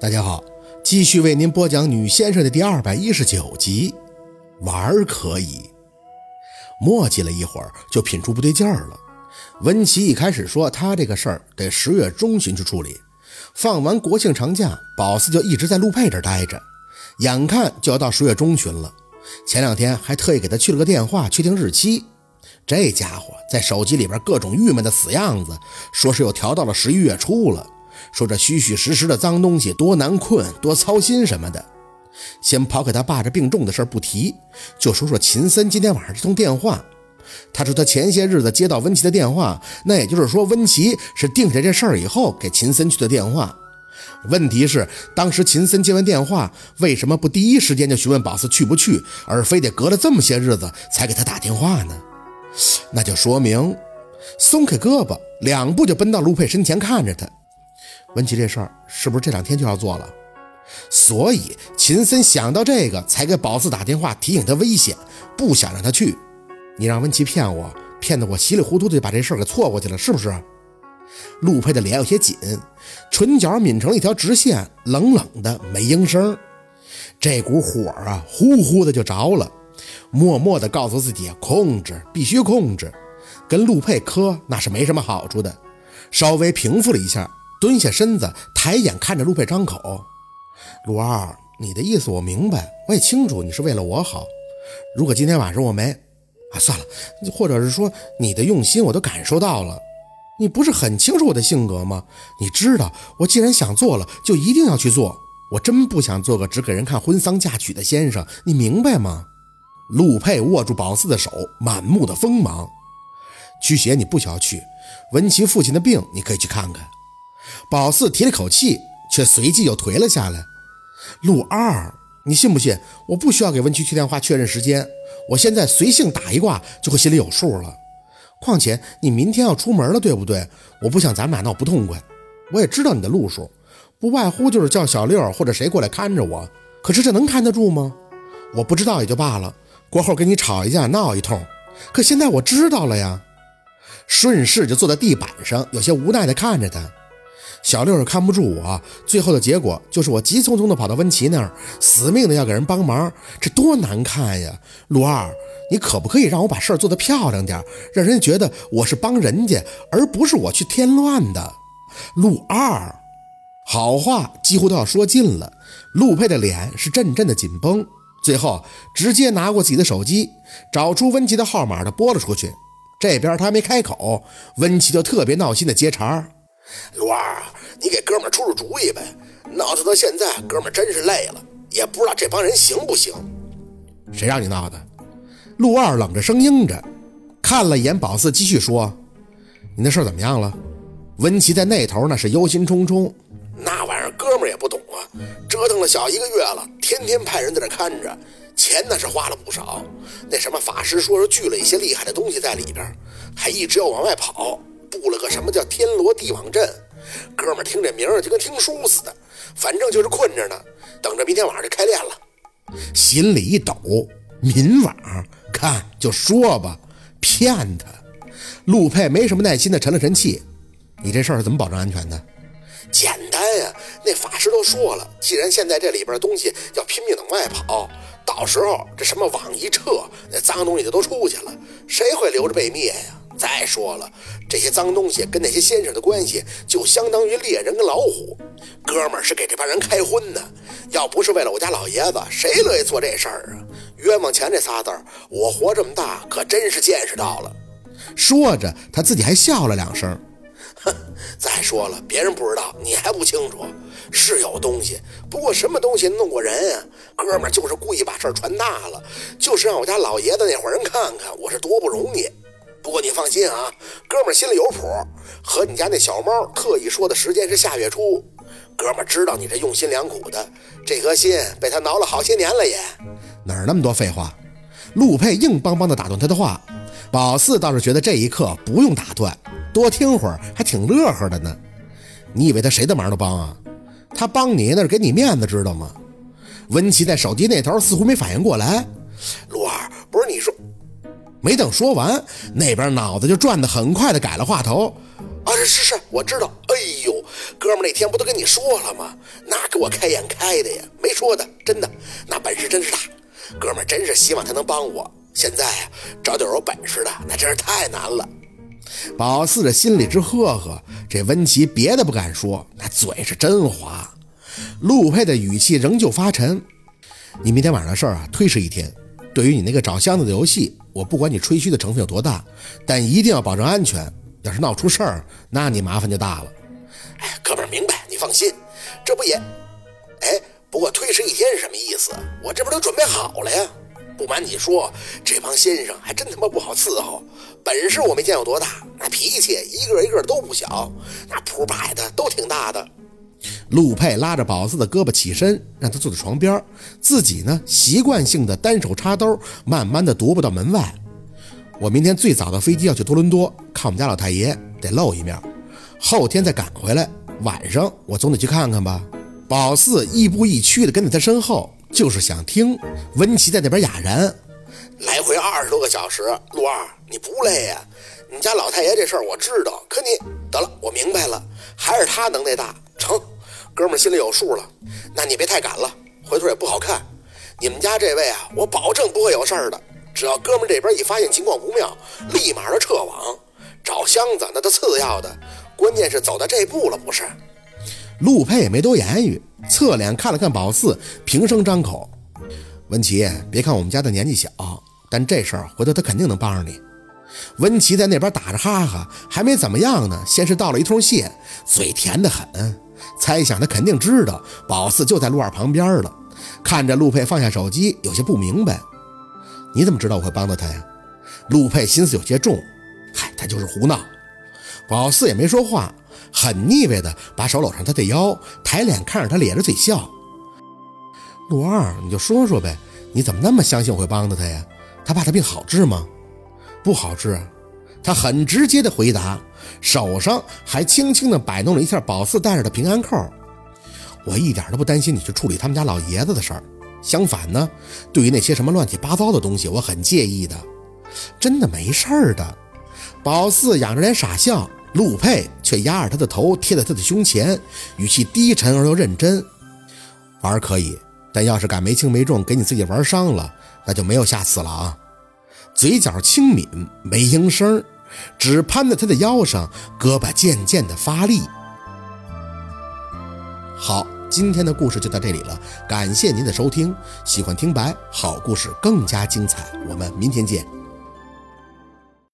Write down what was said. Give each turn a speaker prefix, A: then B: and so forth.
A: 大家好，继续为您播讲《女先生》的第二百一十九集。玩可以，磨叽了一会儿，就品出不对劲儿了。文琪一开始说他这个事儿得十月中旬去处理，放完国庆长假，宝四就一直在陆佩这儿待着，眼看就要到十月中旬了。前两天还特意给他去了个电话，确定日期。这家伙在手机里边各种郁闷的死样子，说是又调到了十一月初了。说这虚虚实实的脏东西多难困，多操心什么的。先抛开他爸这病重的事不提，就说说秦森今天晚上这通电话。他说他前些日子接到温琪的电话，那也就是说温琪是定下这事儿以后给秦森去的电话。问题是，当时秦森接完电话，为什么不第一时间就询问宝四去不去，而非得隔了这么些日子才给他打电话呢？那就说明，松开胳膊，两步就奔到陆佩身前，看着他。温琪这事儿是不是这两天就要做了？所以秦森想到这个，才给宝四打电话提醒他危险，不想让他去。你让温琪骗我，骗得我稀里糊涂的就把这事儿给错过去了，是不是？陆佩的脸有些紧，唇角抿成了一条直线，冷冷的没应声。这股火啊，呼呼的就着了，默默的告诉自己控制，必须控制。跟陆佩磕那是没什么好处的。稍微平复了一下。蹲下身子，抬眼看着陆佩张口：“陆二，你的意思我明白，我也清楚你是为了我好。如果今天晚上我没……啊，算了，或者是说你的用心我都感受到了。你不是很清楚我的性格吗？你知道，我既然想做了，就一定要去做。我真不想做个只给人看婚丧嫁娶的先生，你明白吗？”陆佩握住宝四的手，满目的锋芒。驱邪你不需要去，文琪父亲的病你可以去看看。宝四提了口气，却随即又颓了下来。陆二，你信不信？我不需要给温琪去电话确认时间，我现在随性打一卦就会心里有数了。况且你明天要出门了，对不对？我不想咱们俩闹不痛快。我也知道你的路数，不外乎就是叫小六或者谁过来看着我。可是这能看得住吗？我不知道也就罢了，过后跟你吵一架闹一通。可现在我知道了呀。顺势就坐在地板上，有些无奈地看着他。小六是看不住我，最后的结果就是我急匆匆的跑到温琪那儿，死命的要给人帮忙，这多难看呀！陆二，你可不可以让我把事儿做得漂亮点，让人家觉得我是帮人家，而不是我去添乱的？陆二，好话几乎都要说尽了，陆佩的脸是阵阵的紧绷，最后直接拿过自己的手机，找出温琪的号码的拨了出去。这边他还没开口，温琪就特别闹心的接茬儿。
B: 陆二，你给哥们出出主意呗！闹腾到现在，哥们真是累了，也不知道这帮人行不行。
A: 谁让你闹的？陆二冷着声应着，看了一眼宝四，继续说：“你那事儿怎么样了？”温琪在那头那是忧心忡忡。
B: 那玩意儿哥们也不懂啊，折腾了小一个月了，天天派人在这看着，钱那是花了不少。那什么法师说是聚了一些厉害的东西在里边，还一直要往外跑。布了个什么叫天罗地网阵，哥们儿听这名儿就跟听书似的，反正就是困着呢，等着明天晚上就开练了。
A: 心里一抖，明网看就说吧，骗他。陆佩没什么耐心的沉了沉气，你这事儿怎么保证安全的？
B: 简单呀，那法师都说了，既然现在这里边的东西要拼命往外跑，到时候这什么网一撤，那脏东西就都出去了，谁会留着被灭呀？再说了，这些脏东西跟那些先生的关系，就相当于猎人跟老虎。哥们儿是给这帮人开荤的，要不是为了我家老爷子，谁乐意做这事儿啊？冤枉钱这仨字儿，我活这么大可真是见识到了。
A: 说着，他自己还笑了两声。
B: 哼，再说了，别人不知道，你还不清楚，是有东西，不过什么东西弄过人啊？哥们儿就是故意把事儿传大了，就是让我家老爷子那伙人看看我是多不容易。不过你放心啊，哥们心里有谱。和你家那小猫特意说的时间是下月初，哥们知道你这用心良苦的，这颗心被他挠了好些年了也。
A: 哪儿那么多废话？陆佩硬邦邦地打断他的话。宝四倒是觉得这一刻不用打断，多听会儿还挺乐呵的呢。你以为他谁的忙都帮啊？他帮你那是给你面子，知道吗？温琪在手机那头似乎没反应过来。
B: 陆二，不是你说。
A: 没等说完，那边脑子就转得很快的改了话头。
B: 啊，是是是，我知道。哎呦，哥们那天不都跟你说了吗？那给我开眼开的呀！没说的，真的，那本事真是大。哥们真是希望他能帮我。现在啊，找点有本事的，那真是太难了。
A: 宝四这心里直呵呵，这温琪别的不敢说，那嘴是真滑。陆佩的语气仍旧发沉：“你明天晚上的事儿啊，推迟一天。对于你那个找箱子的游戏，我不管你吹嘘的成分有多大，但一定要保证安全。要是闹出事儿，那你麻烦就大了。”
B: 哎，哥们儿明白，你放心。这不也……哎，不过推迟一天是什么意思？我这不都准备好了呀？不瞒你说，这帮先生还真他妈不好伺候。本事我没见有多大，那脾气一个一个都不小，那谱摆的都挺大的。
A: 陆佩拉着宝四的胳膊起身，让他坐在床边，自己呢习惯性的单手插兜，慢慢的踱步到门外。我明天最早的飞机要去多伦多，看我们家老太爷，得露一面。后天再赶回来，晚上我总得去看看吧。宝四亦步亦趋的跟在他身后。就是想听温琪在那边哑然，
B: 来回二十多个小时，陆二你不累呀？你家老太爷这事儿我知道，可你得了，我明白了，还是他能耐大，哥们心里有数了。那你别太赶了，回头也不好看。你们家这位啊，我保证不会有事儿的。只要哥们这边一发现情况不妙，立马的撤网，找箱子那都次要的，关键是走到这步了，不是？
A: 陆佩也没多言语，侧脸看了看宝四，平声张口：“文琪，别看我们家的年纪小，但这事儿回头他肯定能帮上你。”温琪在那边打着哈哈，还没怎么样呢，先是道了一通谢，嘴甜得很。猜想他肯定知道宝四就在陆二旁边了，看着陆佩放下手机，有些不明白：“你怎么知道我会帮到他呀？”陆佩心思有些重：“嗨，他就是胡闹。”宝四也没说话。很腻味的把手搂上他的腰，抬脸看着他，咧着嘴笑。陆二，你就说说呗，你怎么那么相信我会帮到他呀？他爸的病好治吗？不好治。他很直接的回答，手上还轻轻的摆弄了一下宝四戴着的平安扣。我一点都不担心你去处理他们家老爷子的事儿，相反呢，对于那些什么乱七八糟的东西，我很介意的。真的没事儿的。宝四仰着脸傻笑。陆佩却压着他的头贴在他的胸前，语气低沉而又认真：“玩可以，但要是敢没轻没重给你自己玩伤了，那就没有下次了啊！”嘴角轻抿，没应声，只攀在他的腰上，胳膊渐渐的发力。好，今天的故事就到这里了，感谢您的收听。喜欢听白好故事更加精彩，我们明天见。